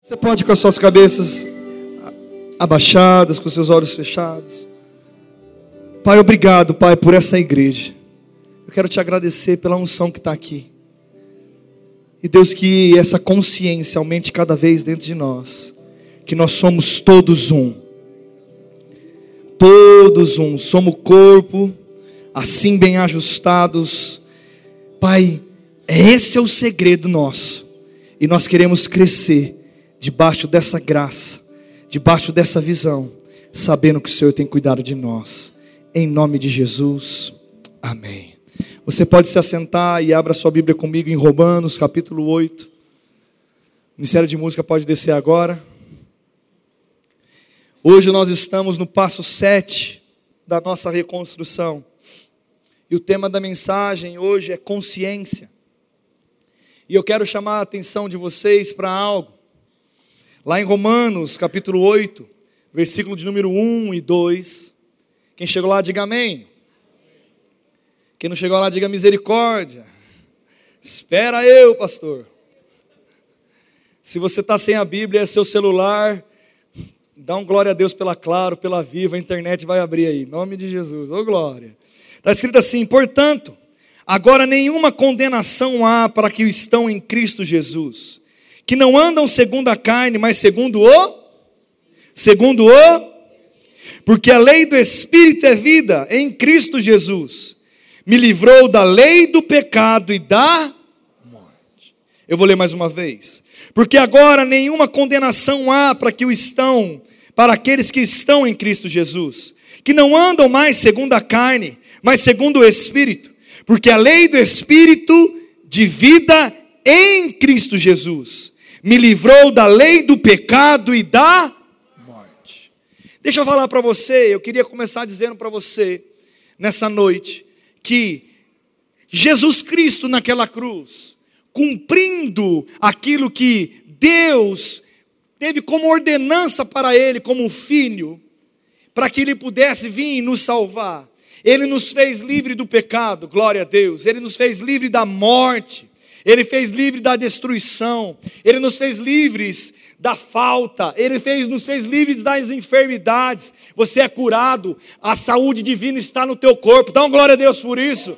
Você pode com as suas cabeças abaixadas, com seus olhos fechados. Pai, obrigado, Pai, por essa igreja. Eu quero te agradecer pela unção que está aqui. E Deus, que essa consciência aumente cada vez dentro de nós. Que nós somos todos um. Todos um. Somos corpo, assim bem ajustados. Pai, esse é o segredo nosso. E nós queremos crescer debaixo dessa graça, debaixo dessa visão, sabendo que o Senhor tem cuidado de nós. Em nome de Jesus. Amém. Você pode se assentar e abra sua Bíblia comigo em Romanos, capítulo 8. O Ministério de Música pode descer agora. Hoje nós estamos no passo 7 da nossa reconstrução. E o tema da mensagem hoje é consciência. E eu quero chamar a atenção de vocês para algo. Lá em Romanos, capítulo 8, versículo de número 1 e 2. Quem chegou lá, diga amém. Quem não chegou lá, diga misericórdia. Espera eu, pastor. Se você está sem a Bíblia, é seu celular, dá um glória a Deus pela Claro, pela Viva, a internet vai abrir aí, em nome de Jesus, ô glória. Está escrito assim: portanto, agora nenhuma condenação há para que estão em Cristo Jesus, que não andam segundo a carne, mas segundo o, segundo o, porque a lei do Espírito é vida em Cristo Jesus me livrou da lei do pecado e da morte. Eu vou ler mais uma vez. Porque agora nenhuma condenação há para que o estão, para aqueles que estão em Cristo Jesus, que não andam mais segundo a carne, mas segundo o Espírito. Porque a lei do Espírito de vida em Cristo Jesus me livrou da lei do pecado e da morte. Deixa eu falar para você, eu queria começar dizendo para você, nessa noite, que Jesus Cristo naquela cruz, cumprindo aquilo que Deus teve como ordenança para ele, como filho, para que ele pudesse vir e nos salvar. Ele nos fez livre do pecado, glória a Deus. Ele nos fez livre da morte. Ele fez livre da destruição. Ele nos fez livres da falta, Ele fez, nos fez livres das enfermidades. Você é curado, a saúde divina está no teu corpo. Dá glória a Deus por isso.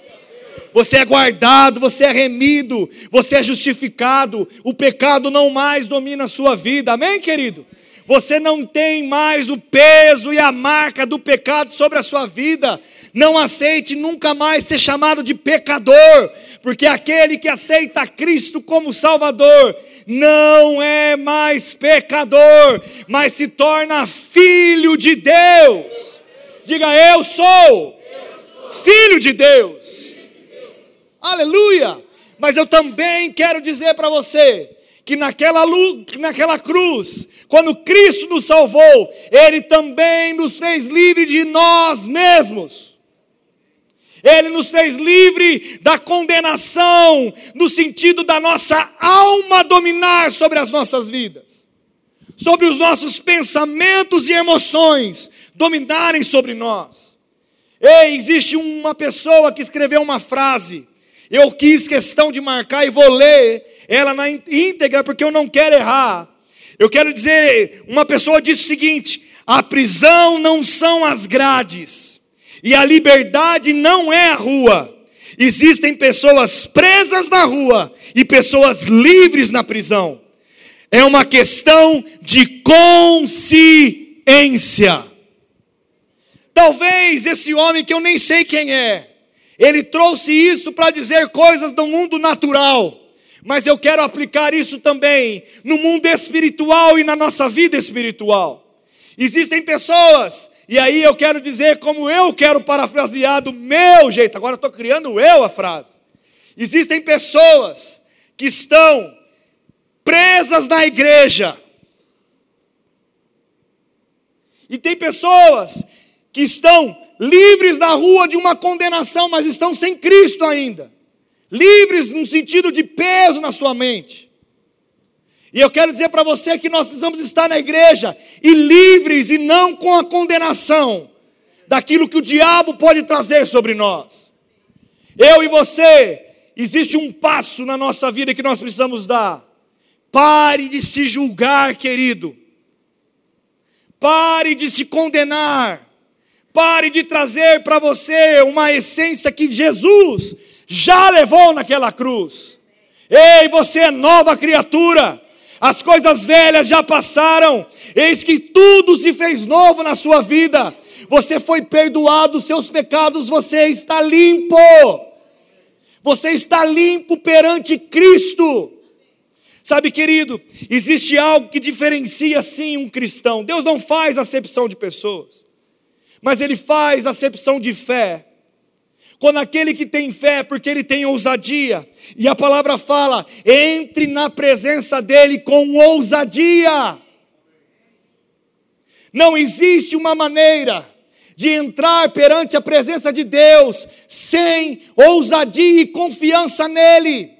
Você é guardado, você é remido, você é justificado. O pecado não mais domina a sua vida. Amém, querido? Você não tem mais o peso e a marca do pecado sobre a sua vida. Não aceite nunca mais ser chamado de pecador, porque aquele que aceita Cristo como Salvador não é mais pecador, mas se torna filho de Deus. Diga, eu sou filho de Deus. Aleluia! Mas eu também quero dizer para você que naquela, naquela cruz, quando Cristo nos salvou, Ele também nos fez livre de nós mesmos. Ele nos fez livre da condenação, no sentido da nossa alma dominar sobre as nossas vidas, sobre os nossos pensamentos e emoções dominarem sobre nós. Ei, existe uma pessoa que escreveu uma frase, eu quis questão de marcar e vou ler ela na íntegra porque eu não quero errar. Eu quero dizer, uma pessoa disse o seguinte: a prisão não são as grades e a liberdade não é a rua. Existem pessoas presas na rua e pessoas livres na prisão. É uma questão de consciência. Talvez esse homem que eu nem sei quem é, ele trouxe isso para dizer coisas do mundo natural. Mas eu quero aplicar isso também no mundo espiritual e na nossa vida espiritual. Existem pessoas e aí eu quero dizer como eu quero parafrasear do meu jeito. Agora estou criando eu a frase. Existem pessoas que estão presas na igreja. E tem pessoas que estão livres na rua de uma condenação, mas estão sem Cristo ainda. Livres no sentido de peso na sua mente. E eu quero dizer para você que nós precisamos estar na igreja e livres e não com a condenação daquilo que o diabo pode trazer sobre nós. Eu e você, existe um passo na nossa vida que nós precisamos dar. Pare de se julgar, querido. Pare de se condenar. Pare de trazer para você uma essência que Jesus já levou naquela cruz. Ei, você é nova criatura. As coisas velhas já passaram. Eis que tudo se fez novo na sua vida. Você foi perdoado seus pecados, você está limpo. Você está limpo perante Cristo. Sabe, querido, existe algo que diferencia sim um cristão. Deus não faz acepção de pessoas, mas Ele faz acepção de fé. Quando aquele que tem fé, porque ele tem ousadia, e a palavra fala, entre na presença dele com ousadia. Não existe uma maneira de entrar perante a presença de Deus sem ousadia e confiança nele.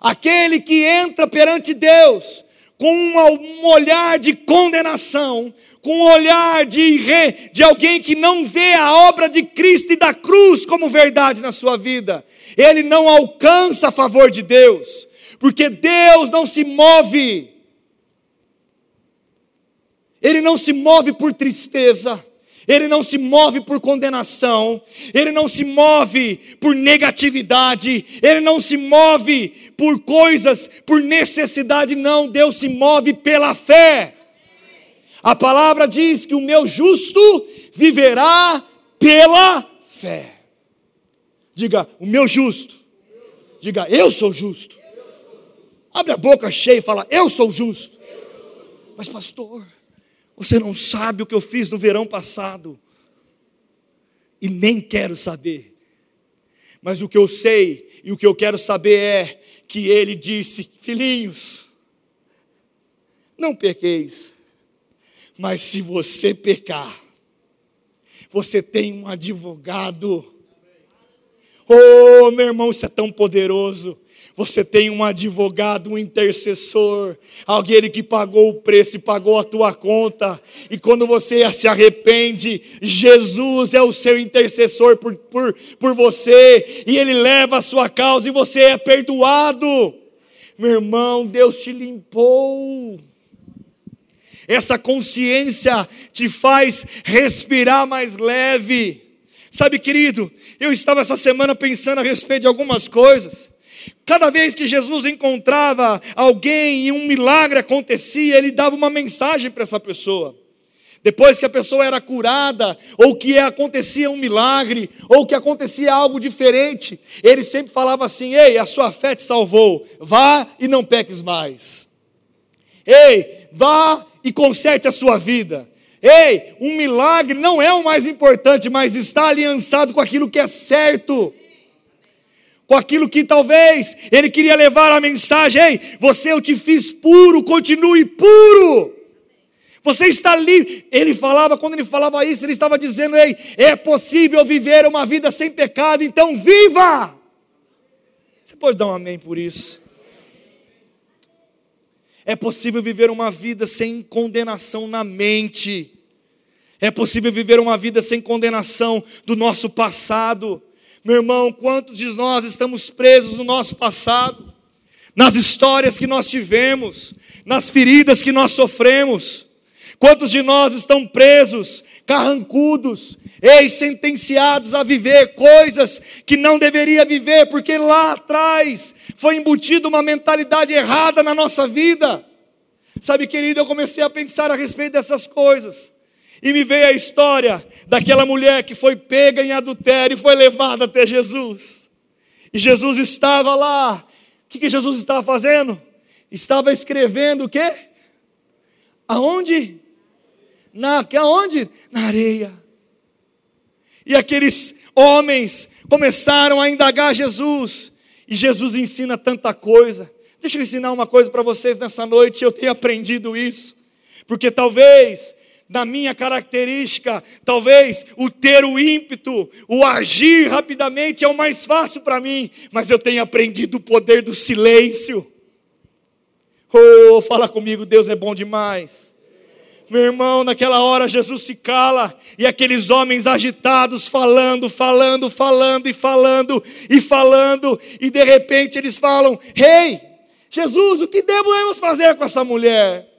Aquele que entra perante Deus com um olhar de condenação, com um olhar de, re, de alguém que não vê a obra de Cristo e da cruz como verdade na sua vida, ele não alcança a favor de Deus, porque Deus não se move, ele não se move por tristeza, ele não se move por condenação, ele não se move por negatividade, ele não se move por coisas, por necessidade, não, Deus se move pela fé. A palavra diz que o meu justo viverá pela fé. Diga, o meu justo. Diga, eu sou justo. Abre a boca cheia e fala, eu sou justo. Mas, pastor, você não sabe o que eu fiz no verão passado. E nem quero saber. Mas o que eu sei e o que eu quero saber é que ele disse: Filhinhos, não pequeis, mas se você pecar, você tem um advogado. Oh, meu irmão, isso é tão poderoso. Você tem um advogado, um intercessor, alguém que pagou o preço e pagou a tua conta. E quando você se arrepende, Jesus é o seu intercessor por, por, por você, e ele leva a sua causa e você é perdoado. Meu irmão, Deus te limpou. Essa consciência te faz respirar mais leve. Sabe, querido, eu estava essa semana pensando a respeito de algumas coisas. Cada vez que Jesus encontrava alguém e um milagre acontecia, ele dava uma mensagem para essa pessoa. Depois que a pessoa era curada, ou que acontecia um milagre, ou que acontecia algo diferente, ele sempre falava assim: Ei, a sua fé te salvou, vá e não peques mais. Ei, vá e conserte a sua vida. Ei, um milagre não é o mais importante, mas está aliançado com aquilo que é certo com aquilo que talvez ele queria levar a mensagem: ei, você eu te fiz puro, continue puro. Você está livre. Ele falava, quando ele falava isso, ele estava dizendo: ei, é possível viver uma vida sem pecado, então viva. Você pode dar um amém por isso? É possível viver uma vida sem condenação na mente. É possível viver uma vida sem condenação do nosso passado. Meu irmão, quantos de nós estamos presos no nosso passado, nas histórias que nós tivemos, nas feridas que nós sofremos? Quantos de nós estão presos, carrancudos, ex sentenciados a viver coisas que não deveria viver, porque lá atrás foi embutida uma mentalidade errada na nossa vida? Sabe, querido, eu comecei a pensar a respeito dessas coisas. E me veio a história daquela mulher que foi pega em adultério e foi levada até Jesus. E Jesus estava lá. O que, que Jesus estava fazendo? Estava escrevendo o quê? Aonde? Na, aonde? Na areia. E aqueles homens começaram a indagar Jesus. E Jesus ensina tanta coisa. Deixa eu ensinar uma coisa para vocês nessa noite. Eu tenho aprendido isso. Porque talvez na minha característica, talvez o ter o ímpeto, o agir rapidamente é o mais fácil para mim, mas eu tenho aprendido o poder do silêncio. Oh, fala comigo, Deus é bom demais. Meu irmão, naquela hora Jesus se cala e aqueles homens agitados falando, falando, falando e falando e falando, e de repente eles falam: Rei, hey, Jesus, o que devemos fazer com essa mulher?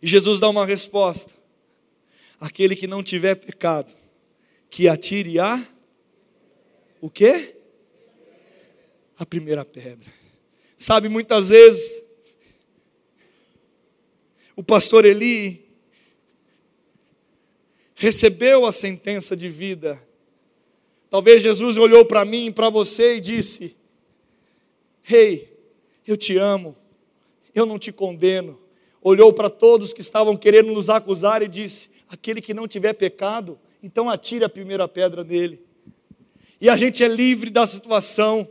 E Jesus dá uma resposta: aquele que não tiver pecado, que atire a o quê? A primeira pedra. Sabe, muitas vezes o pastor Eli recebeu a sentença de vida. Talvez Jesus olhou para mim e para você e disse: Rei, hey, eu te amo, eu não te condeno. Olhou para todos que estavam querendo nos acusar e disse: Aquele que não tiver pecado, então atire a primeira pedra nele. E a gente é livre da situação.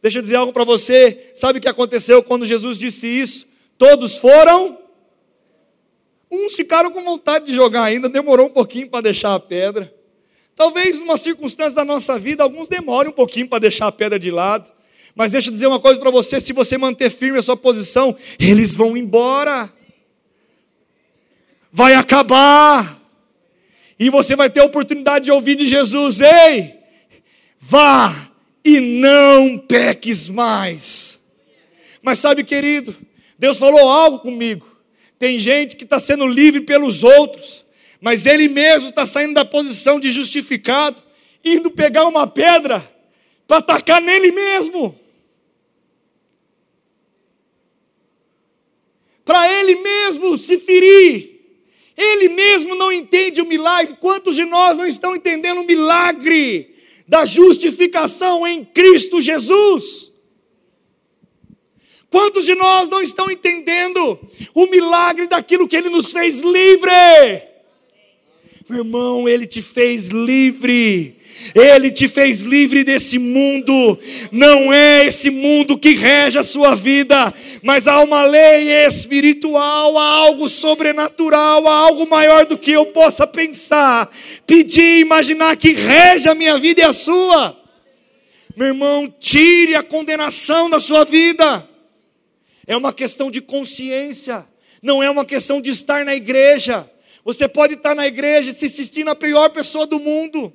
Deixa eu dizer algo para você. Sabe o que aconteceu quando Jesus disse isso? Todos foram Uns ficaram com vontade de jogar ainda, demorou um pouquinho para deixar a pedra. Talvez numa circunstância da nossa vida, alguns demorem um pouquinho para deixar a pedra de lado. Mas deixa eu dizer uma coisa para você: se você manter firme a sua posição, eles vão embora. Vai acabar. E você vai ter a oportunidade de ouvir de Jesus: Ei, vá e não peques mais. Mas sabe, querido, Deus falou algo comigo. Tem gente que está sendo livre pelos outros, mas ele mesmo está saindo da posição de justificado, indo pegar uma pedra para atacar nele mesmo. Para ele mesmo se ferir. Ele mesmo não entende o milagre. Quantos de nós não estão entendendo o milagre da justificação em Cristo Jesus? Quantos de nós não estão entendendo o milagre daquilo que Ele nos fez livre? Meu irmão, Ele te fez livre. Ele te fez livre desse mundo. Não é esse mundo que rege a sua vida, mas há uma lei espiritual, há algo sobrenatural, há algo maior do que eu possa pensar, pedir, imaginar que rege a minha vida e a sua. Meu irmão, tire a condenação da sua vida é uma questão de consciência, não é uma questão de estar na igreja. Você pode estar na igreja e se assistir na pior pessoa do mundo.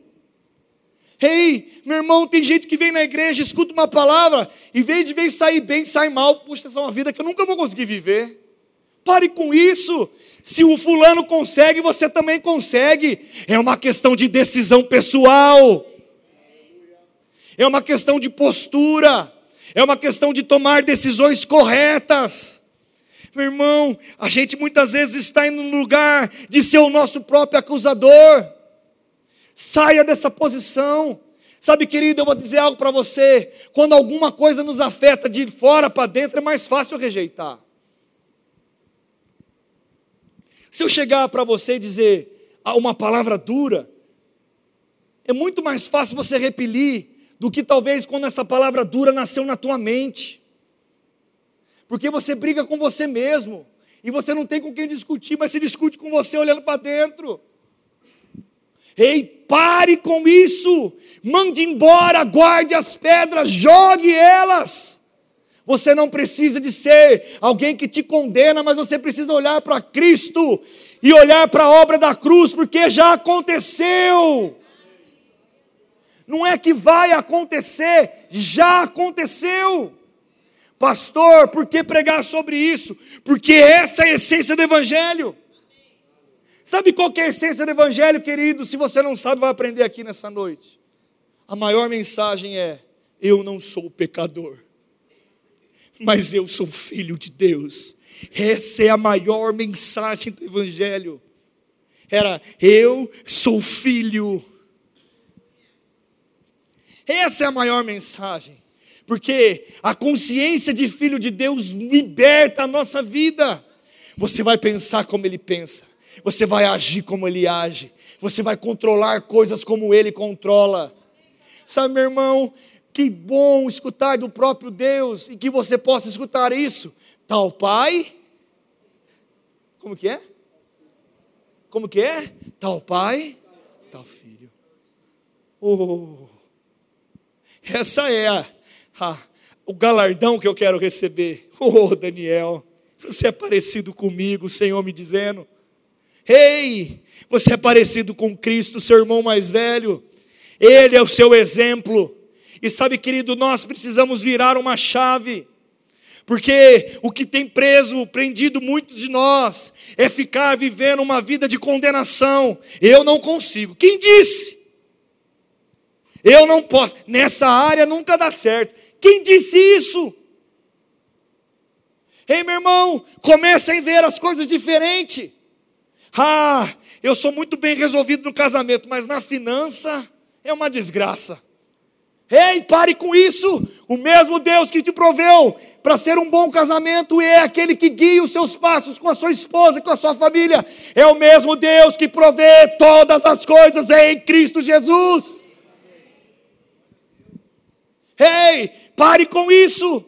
Ei, hey, meu irmão, tem gente que vem na igreja, escuta uma palavra, em vez de ver sair bem, sai mal. Puxa, essa é uma vida que eu nunca vou conseguir viver. Pare com isso. Se o fulano consegue, você também consegue. É uma questão de decisão pessoal. É uma questão de postura é uma questão de tomar decisões corretas. Meu irmão, a gente muitas vezes está em um lugar de ser o nosso próprio acusador. Saia dessa posição. Sabe, querido, eu vou dizer algo para você. Quando alguma coisa nos afeta de fora para dentro, é mais fácil rejeitar. Se eu chegar para você e dizer uma palavra dura, é muito mais fácil você repelir do que talvez quando essa palavra dura nasceu na tua mente. Porque você briga com você mesmo, e você não tem com quem discutir, mas se discute com você olhando para dentro. Ei, pare com isso, mande embora, guarde as pedras, jogue elas. Você não precisa de ser alguém que te condena, mas você precisa olhar para Cristo e olhar para a obra da cruz, porque já aconteceu não é que vai acontecer, já aconteceu. Pastor, por que pregar sobre isso? Porque essa é a essência do Evangelho. Sabe qual é a essência do Evangelho, querido? Se você não sabe, vai aprender aqui nessa noite. A maior mensagem é: eu não sou pecador, mas eu sou filho de Deus. Essa é a maior mensagem do Evangelho. Era: eu sou filho essa é a maior mensagem. Porque a consciência de filho de Deus liberta a nossa vida. Você vai pensar como ele pensa, você vai agir como ele age, você vai controlar coisas como ele controla. Sabe, meu irmão, que bom escutar do próprio Deus e que você possa escutar isso. Tal pai, como que é? Como que é? Tal pai, tal filho. Oh, essa é a, a, o galardão que eu quero receber. Oh, Daniel, você é parecido comigo, o Senhor me dizendo. Ei, você é parecido com Cristo, seu irmão mais velho. Ele é o seu exemplo. E sabe, querido, nós precisamos virar uma chave. Porque o que tem preso, prendido muitos de nós, é ficar vivendo uma vida de condenação. Eu não consigo. Quem disse? Eu não posso. Nessa área nunca dá certo. Quem disse isso? Ei, meu irmão, comece a ver as coisas diferentes. Ah, eu sou muito bem resolvido no casamento, mas na finança é uma desgraça. Ei, pare com isso. O mesmo Deus que te proveu para ser um bom casamento é aquele que guia os seus passos com a sua esposa, com a sua família. É o mesmo Deus que provê todas as coisas em Cristo Jesus. Ei, pare com isso.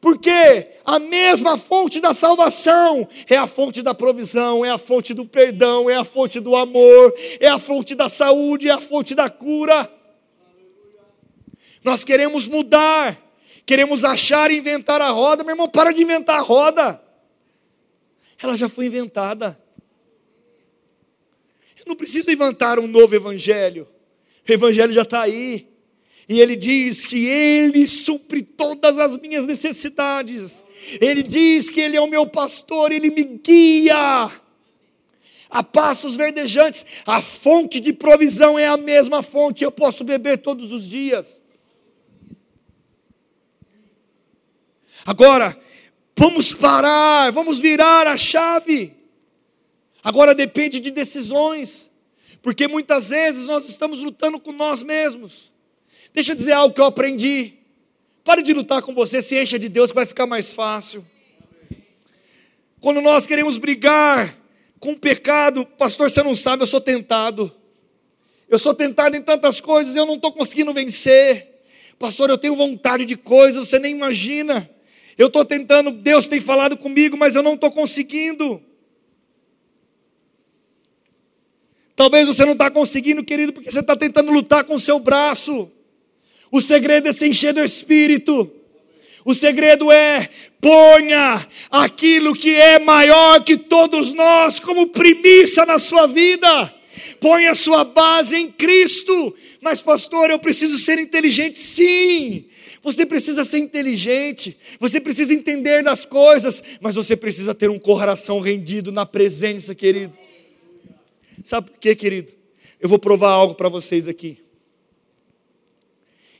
Porque a mesma fonte da salvação é a fonte da provisão, é a fonte do perdão, é a fonte do amor, é a fonte da saúde, é a fonte da cura. Nós queremos mudar, queremos achar e inventar a roda, meu irmão, para de inventar a roda. Ela já foi inventada. Eu não preciso inventar um novo evangelho. O evangelho já está aí. E ele diz que ele supre todas as minhas necessidades. Ele diz que ele é o meu pastor, ele me guia a passos verdejantes. A fonte de provisão é a mesma fonte, eu posso beber todos os dias. Agora, vamos parar, vamos virar a chave. Agora depende de decisões, porque muitas vezes nós estamos lutando com nós mesmos. Deixa eu dizer algo que eu aprendi. Pare de lutar com você, se encha de Deus que vai ficar mais fácil. Quando nós queremos brigar com o pecado, pastor, você não sabe, eu sou tentado. Eu sou tentado em tantas coisas, eu não estou conseguindo vencer. Pastor, eu tenho vontade de coisas, você nem imagina. Eu estou tentando, Deus tem falado comigo, mas eu não estou conseguindo. Talvez você não está conseguindo, querido, porque você está tentando lutar com o seu braço. O segredo é se encher do Espírito. O segredo é ponha aquilo que é maior que todos nós como primícia na sua vida. Ponha a sua base em Cristo. Mas, pastor, eu preciso ser inteligente, sim. Você precisa ser inteligente, você precisa entender das coisas, mas você precisa ter um coração rendido na presença, querido. Sabe por quê, querido? Eu vou provar algo para vocês aqui.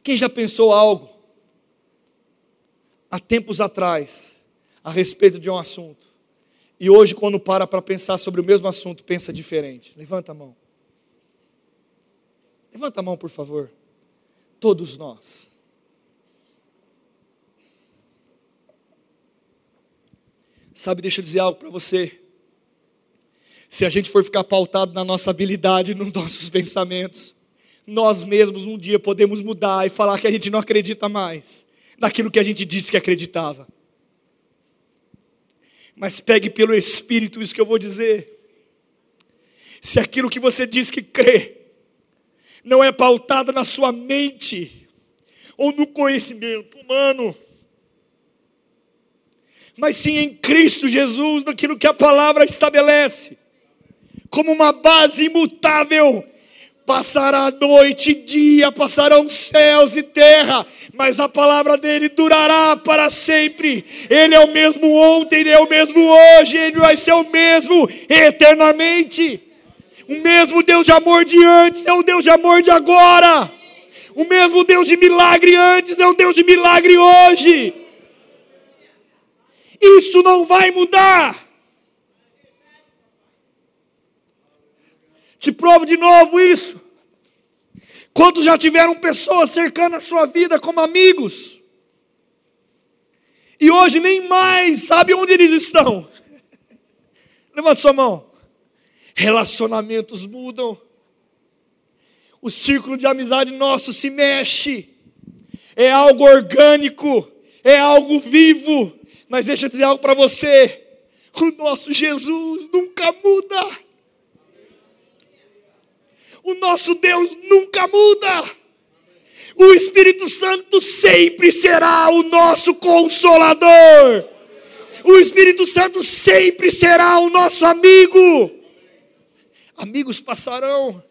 Quem já pensou algo há tempos atrás a respeito de um assunto e hoje, quando para para pensar sobre o mesmo assunto, pensa diferente? Levanta a mão. Levanta a mão, por favor. Todos nós. Sabe, deixa eu dizer algo para você. Se a gente for ficar pautado na nossa habilidade, nos nossos pensamentos, nós mesmos um dia podemos mudar e falar que a gente não acredita mais naquilo que a gente disse que acreditava. Mas pegue pelo Espírito isso que eu vou dizer. Se aquilo que você diz que crê não é pautado na sua mente ou no conhecimento humano, mas sim em Cristo Jesus, naquilo que a palavra estabelece, como uma base imutável Passará noite e dia, passarão céus e terra, mas a palavra dele durará para sempre. Ele é o mesmo ontem, ele é o mesmo hoje, ele vai ser o mesmo eternamente. O mesmo Deus de amor de antes é o Deus de amor de agora. O mesmo Deus de milagre antes é o Deus de milagre hoje. Isso não vai mudar. Te provo de novo isso. Quantos já tiveram pessoas cercando a sua vida como amigos? E hoje nem mais sabe onde eles estão. Levanta sua mão. Relacionamentos mudam. O círculo de amizade nosso se mexe. É algo orgânico, é algo vivo. Mas deixa eu dizer algo para você. O nosso Jesus nunca muda. O nosso Deus nunca muda. O Espírito Santo sempre será o nosso consolador. O Espírito Santo sempre será o nosso amigo. Amigos passarão,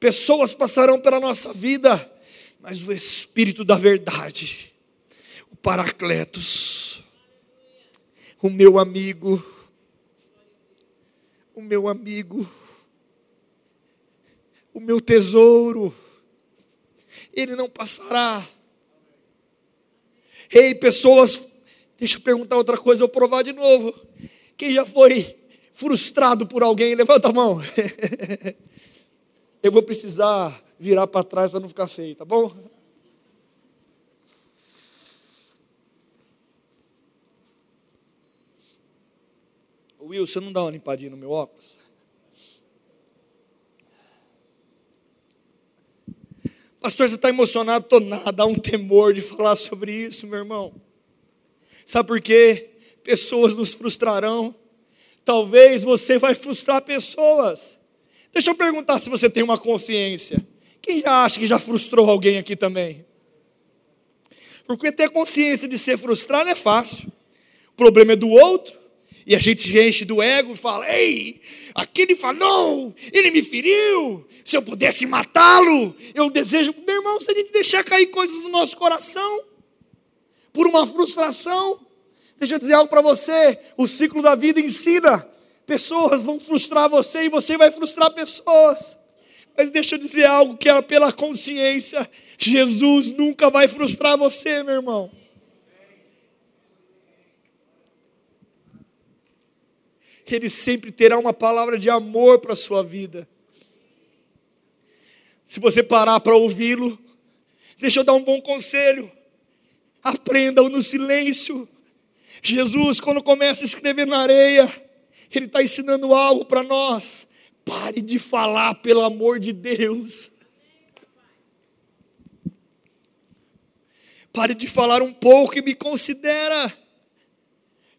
pessoas passarão pela nossa vida, mas o Espírito da verdade, o Paracletos, o meu amigo, o meu amigo, o meu tesouro, ele não passará. Ei, pessoas, deixa eu perguntar outra coisa, eu vou provar de novo. Quem já foi frustrado por alguém, levanta a mão. eu vou precisar virar para trás para não ficar feio, tá bom? Will, você não dá uma limpadinha no meu óculos? Pastor, você está emocionado? Estou nada, dá um temor de falar sobre isso, meu irmão. Sabe por quê? Pessoas nos frustrarão. Talvez você vai frustrar pessoas. Deixa eu perguntar se você tem uma consciência. Quem já acha que já frustrou alguém aqui também? Porque ter consciência de ser frustrado é fácil. O problema é do outro. E a gente enche do ego e fala: Ei, aquele falou, ele me feriu. Se eu pudesse matá-lo, eu desejo. Meu irmão, se a gente deixar cair coisas no nosso coração, por uma frustração, deixa eu dizer algo para você: o ciclo da vida ensina. Pessoas vão frustrar você e você vai frustrar pessoas. Mas deixa eu dizer algo que é pela consciência: Jesus nunca vai frustrar você, meu irmão. Ele sempre terá uma palavra de amor para a sua vida. Se você parar para ouvi-lo, deixa eu dar um bom conselho. Aprenda-o no silêncio. Jesus, quando começa a escrever na areia, Ele está ensinando algo para nós. Pare de falar, pelo amor de Deus. Pare de falar um pouco e me considera.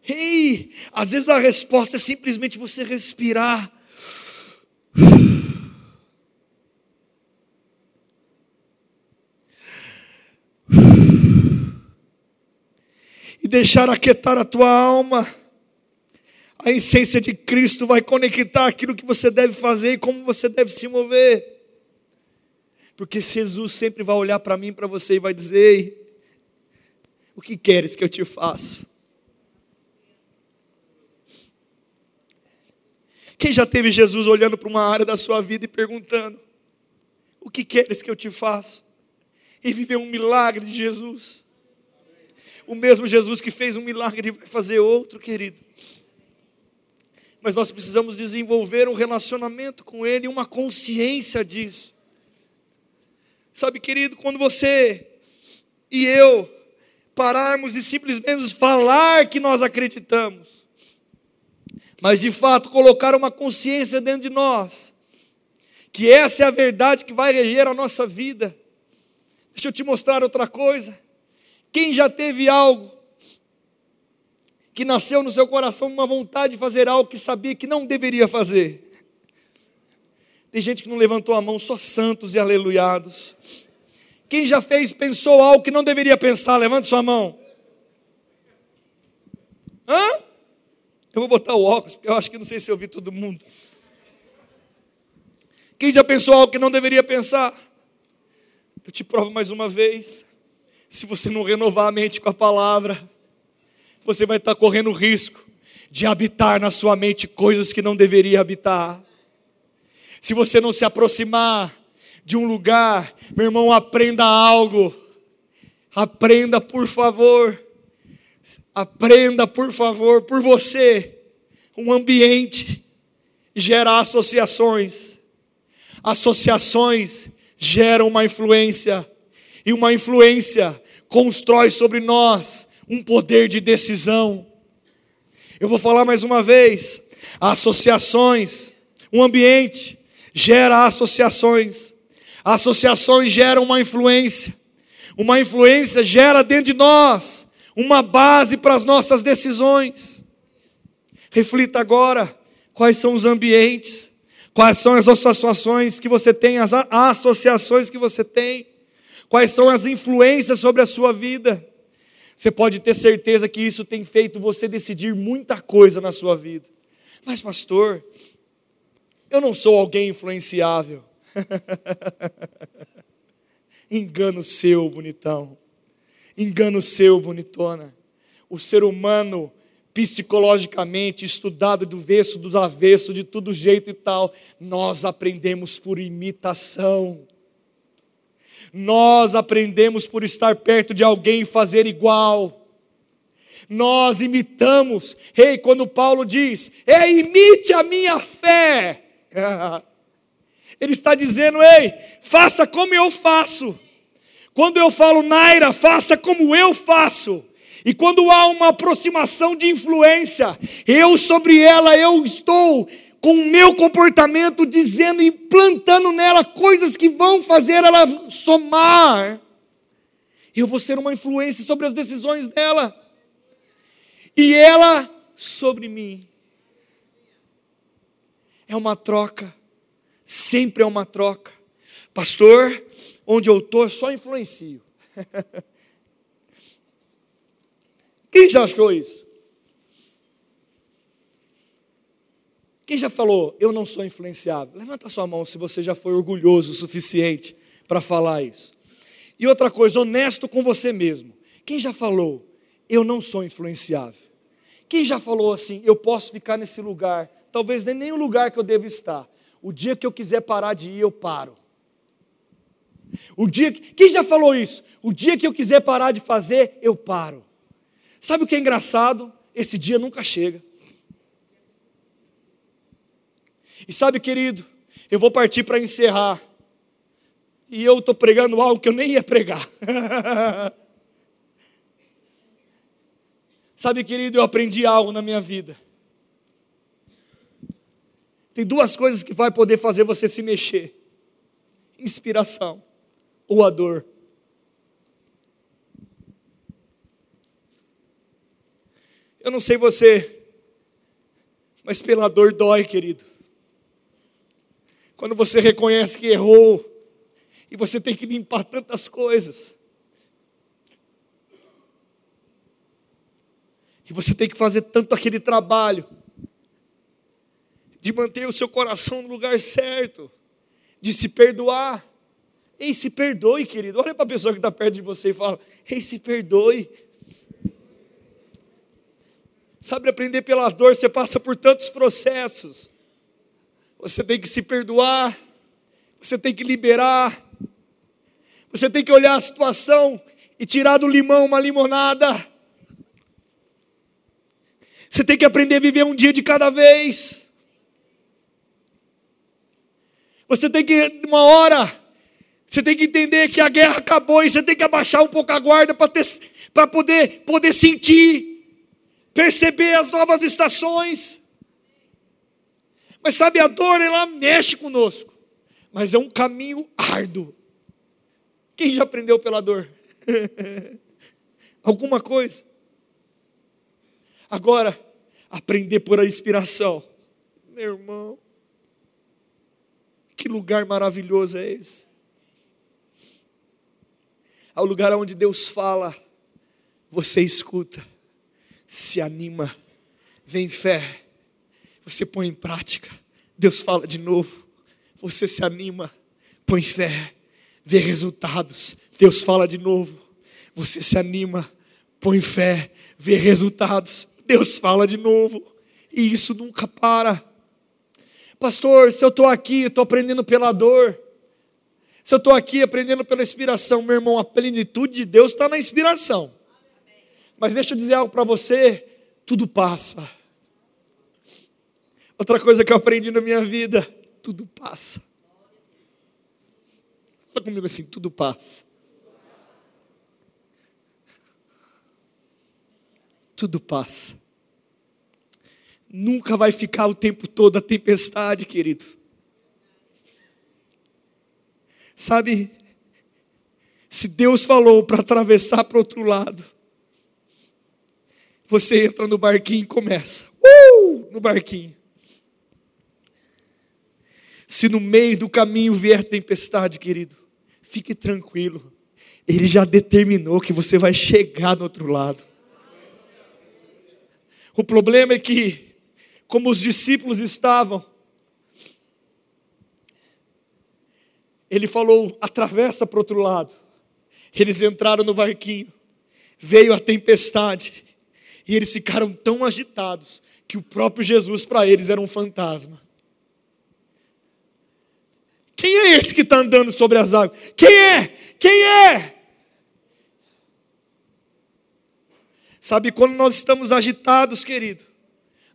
Ei, às vezes a resposta é simplesmente você respirar. E deixar aquietar a tua alma. A essência de Cristo vai conectar aquilo que você deve fazer e como você deve se mover. Porque Jesus sempre vai olhar para mim, para você e vai dizer: O que queres que eu te faça? Quem já teve Jesus olhando para uma área da sua vida e perguntando: O que queres que eu te faça? E viver um milagre de Jesus. O mesmo Jesus que fez um milagre vai fazer outro, querido. Mas nós precisamos desenvolver um relacionamento com Ele, uma consciência disso. Sabe, querido, quando você e eu pararmos e simplesmente falar que nós acreditamos, mas de fato colocar uma consciência dentro de nós, que essa é a verdade que vai reger a nossa vida. Deixa eu te mostrar outra coisa. Quem já teve algo que nasceu no seu coração uma vontade de fazer algo que sabia que não deveria fazer? Tem gente que não levantou a mão, só santos e aleluiados. Quem já fez, pensou algo que não deveria pensar, levante sua mão. Hã? Eu vou botar o óculos, porque eu acho que não sei se eu vi todo mundo. Quem já pensou algo que não deveria pensar? Eu te provo mais uma vez. Se você não renovar a mente com a palavra, você vai estar correndo risco de habitar na sua mente coisas que não deveria habitar. Se você não se aproximar de um lugar, meu irmão, aprenda algo. Aprenda, por favor Aprenda, por favor, por você. Um ambiente gera associações. Associações geram uma influência. E uma influência constrói sobre nós um poder de decisão. Eu vou falar mais uma vez. Associações, um ambiente gera associações. Associações geram uma influência. Uma influência gera dentro de nós uma base para as nossas decisões. Reflita agora quais são os ambientes, quais são as associações que você tem, as associações que você tem, quais são as influências sobre a sua vida. Você pode ter certeza que isso tem feito você decidir muita coisa na sua vida. Mas, pastor, eu não sou alguém influenciável. Engano seu, bonitão engano seu, bonitona. O ser humano psicologicamente, estudado do verso, dos avessos, de todo jeito e tal. Nós aprendemos por imitação. Nós aprendemos por estar perto de alguém e fazer igual. Nós imitamos. Ei, quando Paulo diz, é imite a minha fé. Ele está dizendo, ei, faça como eu faço. Quando eu falo Naira, faça como eu faço. E quando há uma aproximação de influência, eu sobre ela, eu estou com o meu comportamento dizendo e plantando nela coisas que vão fazer ela somar. Eu vou ser uma influência sobre as decisões dela. E ela sobre mim. É uma troca. Sempre é uma troca. Pastor, onde eu estou, só influencio. Quem já achou isso? Quem já falou, eu não sou influenciável? Levanta sua mão se você já foi orgulhoso o suficiente para falar isso. E outra coisa, honesto com você mesmo. Quem já falou, eu não sou influenciável? Quem já falou assim, eu posso ficar nesse lugar, talvez nem o lugar que eu devo estar. O dia que eu quiser parar de ir, eu paro. O dia que, quem já falou isso? O dia que eu quiser parar de fazer, eu paro. Sabe o que é engraçado? Esse dia nunca chega. E sabe, querido, eu vou partir para encerrar. E eu estou pregando algo que eu nem ia pregar. sabe, querido, eu aprendi algo na minha vida. Tem duas coisas que vai poder fazer você se mexer: inspiração ou a dor. Eu não sei você, mas pela dor dói, querido. Quando você reconhece que errou e você tem que limpar tantas coisas. E você tem que fazer tanto aquele trabalho de manter o seu coração no lugar certo, de se perdoar. Ei, se perdoe, querido. Olha para a pessoa que está perto de você e fala: Ei, se perdoe. Sabe, aprender pela dor, você passa por tantos processos. Você tem que se perdoar, você tem que liberar, você tem que olhar a situação e tirar do limão uma limonada. Você tem que aprender a viver um dia de cada vez. Você tem que, uma hora, você tem que entender que a guerra acabou e você tem que abaixar um pouco a guarda para poder, poder sentir perceber as novas estações. Mas sabe, a dor, ela mexe conosco, mas é um caminho árduo. Quem já aprendeu pela dor? Alguma coisa? Agora, aprender por a inspiração. Meu irmão, que lugar maravilhoso é esse? É o lugar onde Deus fala, você escuta se anima, vem fé, você põe em prática, Deus fala de novo, você se anima, põe fé, vê resultados, Deus fala de novo, você se anima, põe fé, vê resultados, Deus fala de novo, e isso nunca para. Pastor, se eu estou aqui, estou aprendendo pela dor, se eu estou aqui aprendendo pela inspiração, meu irmão, a plenitude de Deus está na inspiração. Mas deixa eu dizer algo para você: tudo passa. Outra coisa que eu aprendi na minha vida: tudo passa. Fala comigo assim: tudo passa. Tudo passa. Nunca vai ficar o tempo todo a tempestade, querido. Sabe, se Deus falou para atravessar para outro lado, você entra no barquinho e começa. Uh! No barquinho. Se no meio do caminho vier tempestade, querido, fique tranquilo. Ele já determinou que você vai chegar do outro lado. O problema é que, como os discípulos estavam, ele falou: atravessa para o outro lado. Eles entraram no barquinho, veio a tempestade, E eles ficaram tão agitados que o próprio Jesus para eles era um fantasma. Quem é esse que está andando sobre as águas? Quem é? Quem é? Sabe, quando nós estamos agitados, querido,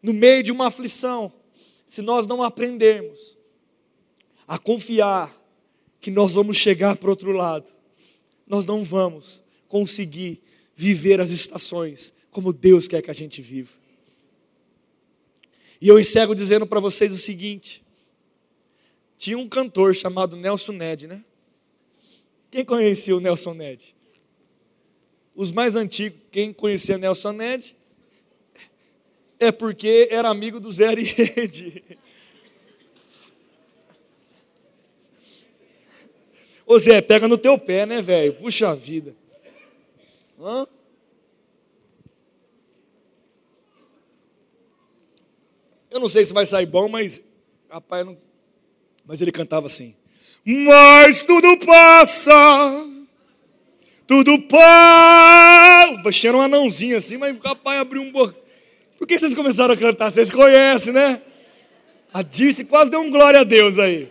no meio de uma aflição, se nós não aprendermos a confiar que nós vamos chegar para o outro lado, nós não vamos conseguir viver as estações como Deus quer que a gente viva. E eu encerro dizendo para vocês o seguinte: tinha um cantor chamado Nelson Ned, né? Quem conhecia o Nelson Ned? Os mais antigos, quem conhecia Nelson Ned, é porque era amigo do Zé Ariede. Ô Zé, pega no teu pé, né, velho? Puxa vida. Hã? Eu não sei se vai sair bom, mas rapaz, não... mas ele cantava assim. Mas tudo passa, tudo passa. Baixaram um anãozinho assim, mas o rapaz abriu um boca. Por que vocês começaram a cantar? Vocês conhecem, né? A Dirce quase deu um glória a Deus aí.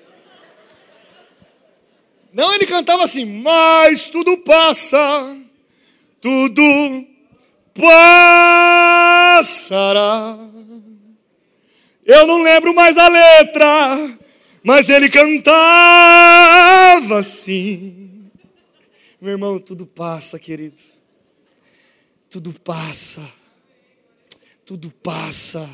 Não, ele cantava assim, mas tudo passa, tudo passará. Eu não lembro mais a letra, mas ele cantava assim. Meu irmão, tudo passa, querido. Tudo passa. Tudo passa.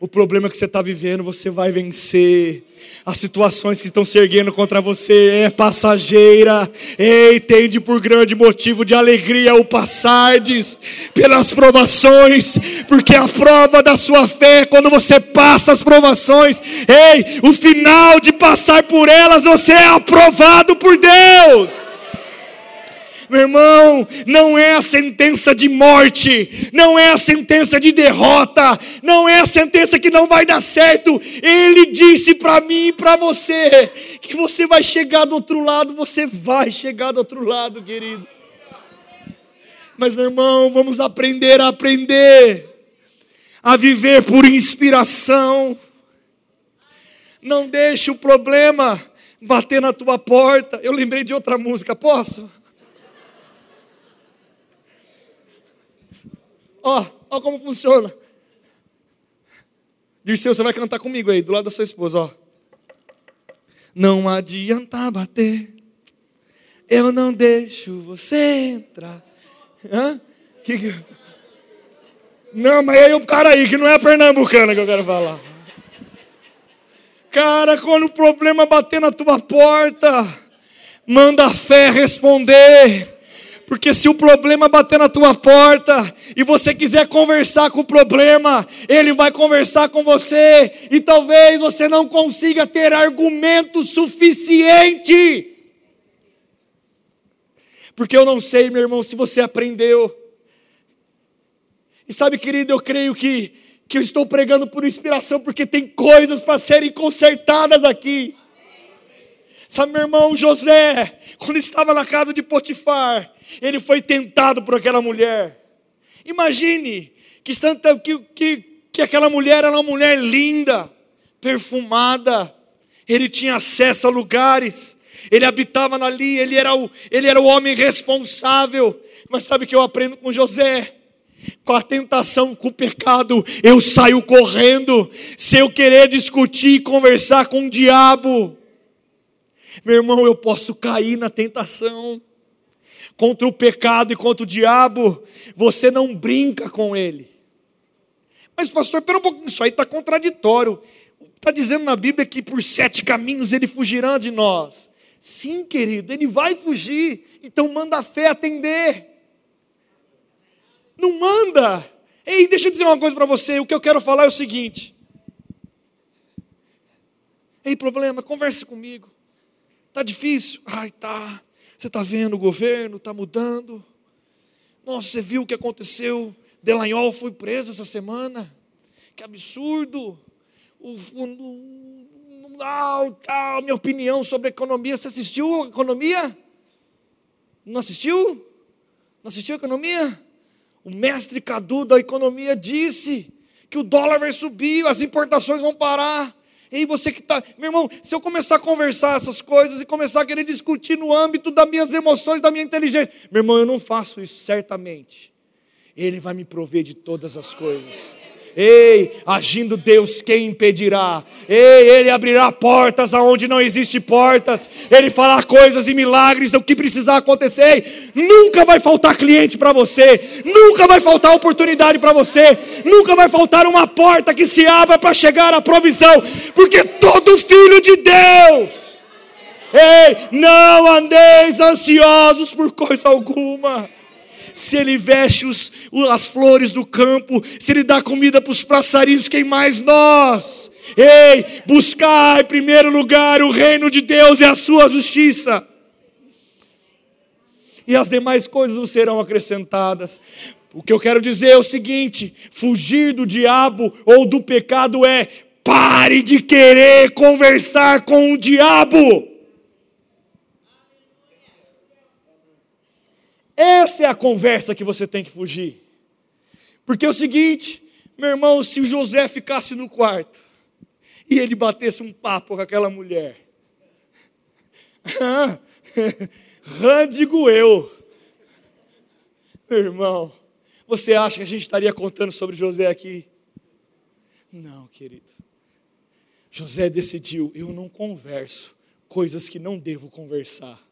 O problema que você está vivendo, você vai vencer. As situações que estão se erguendo contra você é passageira. Ei, tende por grande motivo de alegria o passardes pelas provações, porque a prova da sua fé, quando você passa as provações, ei, o final de passar por elas, você é aprovado por Deus. Meu irmão, não é a sentença de morte, não é a sentença de derrota, não é a sentença que não vai dar certo. Ele disse para mim e para você que você vai chegar do outro lado, você vai chegar do outro lado, querido. Mas, meu irmão, vamos aprender a aprender a viver por inspiração. Não deixe o problema bater na tua porta. Eu lembrei de outra música, posso? Ó, ó como funciona. Dirceu, você vai cantar comigo aí, do lado da sua esposa, ó. Não adianta bater, eu não deixo você entrar. Hã? Que que... Não, mas aí o cara aí, que não é a pernambucana que eu quero falar. Cara, quando o problema bater na tua porta, manda a fé responder. Porque se o problema bater na tua porta e você quiser conversar com o problema, ele vai conversar com você e talvez você não consiga ter argumento suficiente. Porque eu não sei, meu irmão, se você aprendeu. E sabe, querido, eu creio que que eu estou pregando por inspiração porque tem coisas para serem consertadas aqui. Sabe, meu irmão José, quando estava na casa de Potifar, ele foi tentado por aquela mulher. Imagine que, santa, que, que, que aquela mulher era uma mulher linda, perfumada, ele tinha acesso a lugares, ele habitava ali, ele era o, ele era o homem responsável. Mas sabe o que eu aprendo com José? Com a tentação, com o pecado, eu saio correndo. Se eu querer discutir e conversar com o diabo, meu irmão, eu posso cair na tentação contra o pecado e contra o diabo, você não brinca com ele. Mas, pastor, pera um pouquinho, isso aí está contraditório. Está dizendo na Bíblia que por sete caminhos ele fugirá de nós. Sim, querido, ele vai fugir. Então manda a fé atender. Não manda. Ei, deixa eu dizer uma coisa para você. O que eu quero falar é o seguinte. Ei, problema, converse comigo. Tá difícil? Ai, tá. Você está vendo o governo, está mudando. Nossa, você viu o que aconteceu? Delanhol foi preso essa semana. Que absurdo. O, o, tal, tal, minha opinião sobre a economia. Você assistiu a economia? Não assistiu? Não assistiu a economia? o mestre Cadu da economia disse que o dólar vai subir, as importações vão parar. Ei, você que está. Meu irmão, se eu começar a conversar essas coisas e começar a querer discutir no âmbito das minhas emoções, da minha inteligência, meu irmão, eu não faço isso, certamente. Ele vai me prover de todas as coisas. Ei, agindo Deus, quem impedirá? Ei, Ele abrirá portas aonde não existe portas. Ele fará coisas e milagres, o que precisar acontecer. Ei, nunca vai faltar cliente para você. Nunca vai faltar oportunidade para você. Nunca vai faltar uma porta que se abra para chegar à provisão. Porque todo filho de Deus. Ei, não andeis ansiosos por coisa alguma se ele veste os, as flores do campo, se ele dá comida para os passarinhos, quem mais nós? Ei, buscar em primeiro lugar o reino de Deus e a sua justiça. E as demais coisas serão acrescentadas. O que eu quero dizer é o seguinte: fugir do diabo ou do pecado é pare de querer conversar com o diabo. Essa é a conversa que você tem que fugir. Porque é o seguinte, meu irmão, se o José ficasse no quarto e ele batesse um papo com aquela mulher, Rã, digo eu, meu irmão, você acha que a gente estaria contando sobre José aqui? Não, querido. José decidiu: eu não converso coisas que não devo conversar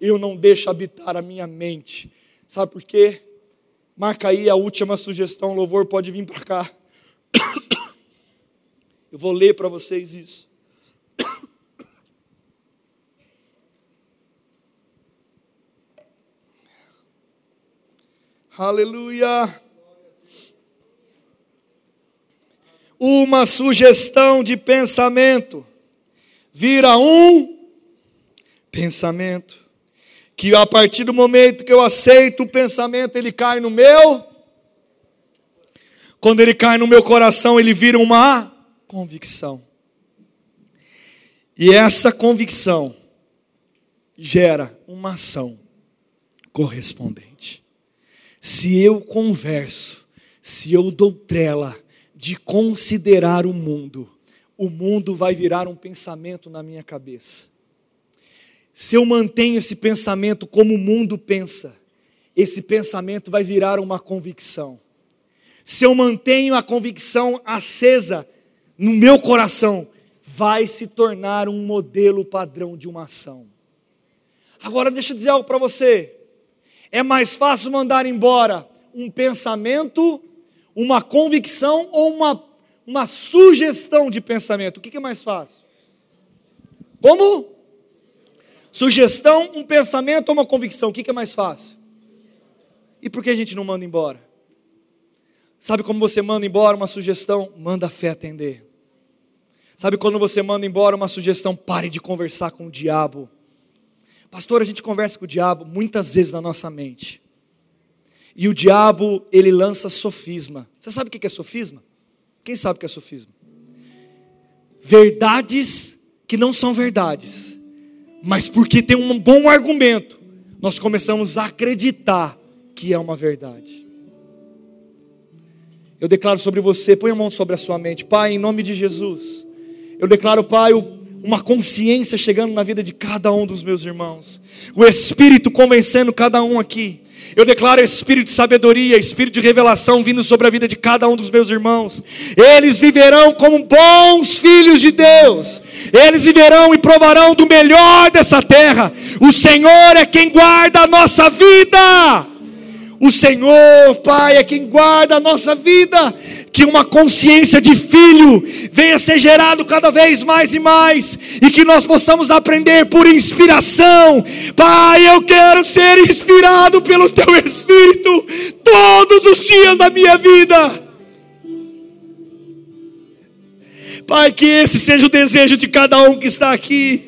eu não deixo habitar a minha mente. Sabe por quê? Marca aí a última sugestão, louvor pode vir para cá. Eu vou ler para vocês isso. Aleluia. Uma sugestão de pensamento vira um pensamento que a partir do momento que eu aceito o pensamento, ele cai no meu. Quando ele cai no meu coração, ele vira uma convicção. E essa convicção gera uma ação correspondente. Se eu converso, se eu dou trela de considerar o mundo, o mundo vai virar um pensamento na minha cabeça. Se eu mantenho esse pensamento como o mundo pensa, esse pensamento vai virar uma convicção. Se eu mantenho a convicção acesa no meu coração, vai se tornar um modelo padrão de uma ação. Agora deixa eu dizer algo para você. É mais fácil mandar embora um pensamento, uma convicção ou uma, uma sugestão de pensamento? O que, é mais fácil? Como? Sugestão, um pensamento ou uma convicção? O que é mais fácil? E por que a gente não manda embora? Sabe como você manda embora uma sugestão? Manda a fé atender. Sabe quando você manda embora uma sugestão? Pare de conversar com o diabo. Pastor, a gente conversa com o diabo muitas vezes na nossa mente. E o diabo, ele lança sofisma. Você sabe o que é sofisma? Quem sabe o que é sofisma? Verdades que não são verdades mas porque tem um bom argumento, nós começamos a acreditar que é uma verdade. Eu declaro sobre você, põe a mão sobre a sua mente, Pai, em nome de Jesus. Eu declaro, Pai, uma consciência chegando na vida de cada um dos meus irmãos, o Espírito convencendo cada um aqui eu declaro espírito de sabedoria, espírito de revelação vindo sobre a vida de cada um dos meus irmãos. Eles viverão como bons filhos de Deus. Eles viverão e provarão do melhor dessa terra. O Senhor é quem guarda a nossa vida. O Senhor, Pai, é quem guarda a nossa vida. Que uma consciência de filho venha ser gerado cada vez mais e mais, e que nós possamos aprender por inspiração. Pai, eu quero ser inspirado pelo Teu Espírito todos os dias da minha vida. Pai, que esse seja o desejo de cada um que está aqui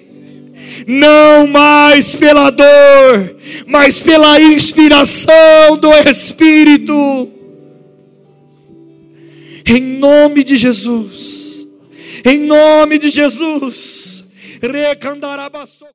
não mais pela dor, mas pela inspiração do Espírito. Em nome de Jesus, em nome de Jesus, recandarabaçou.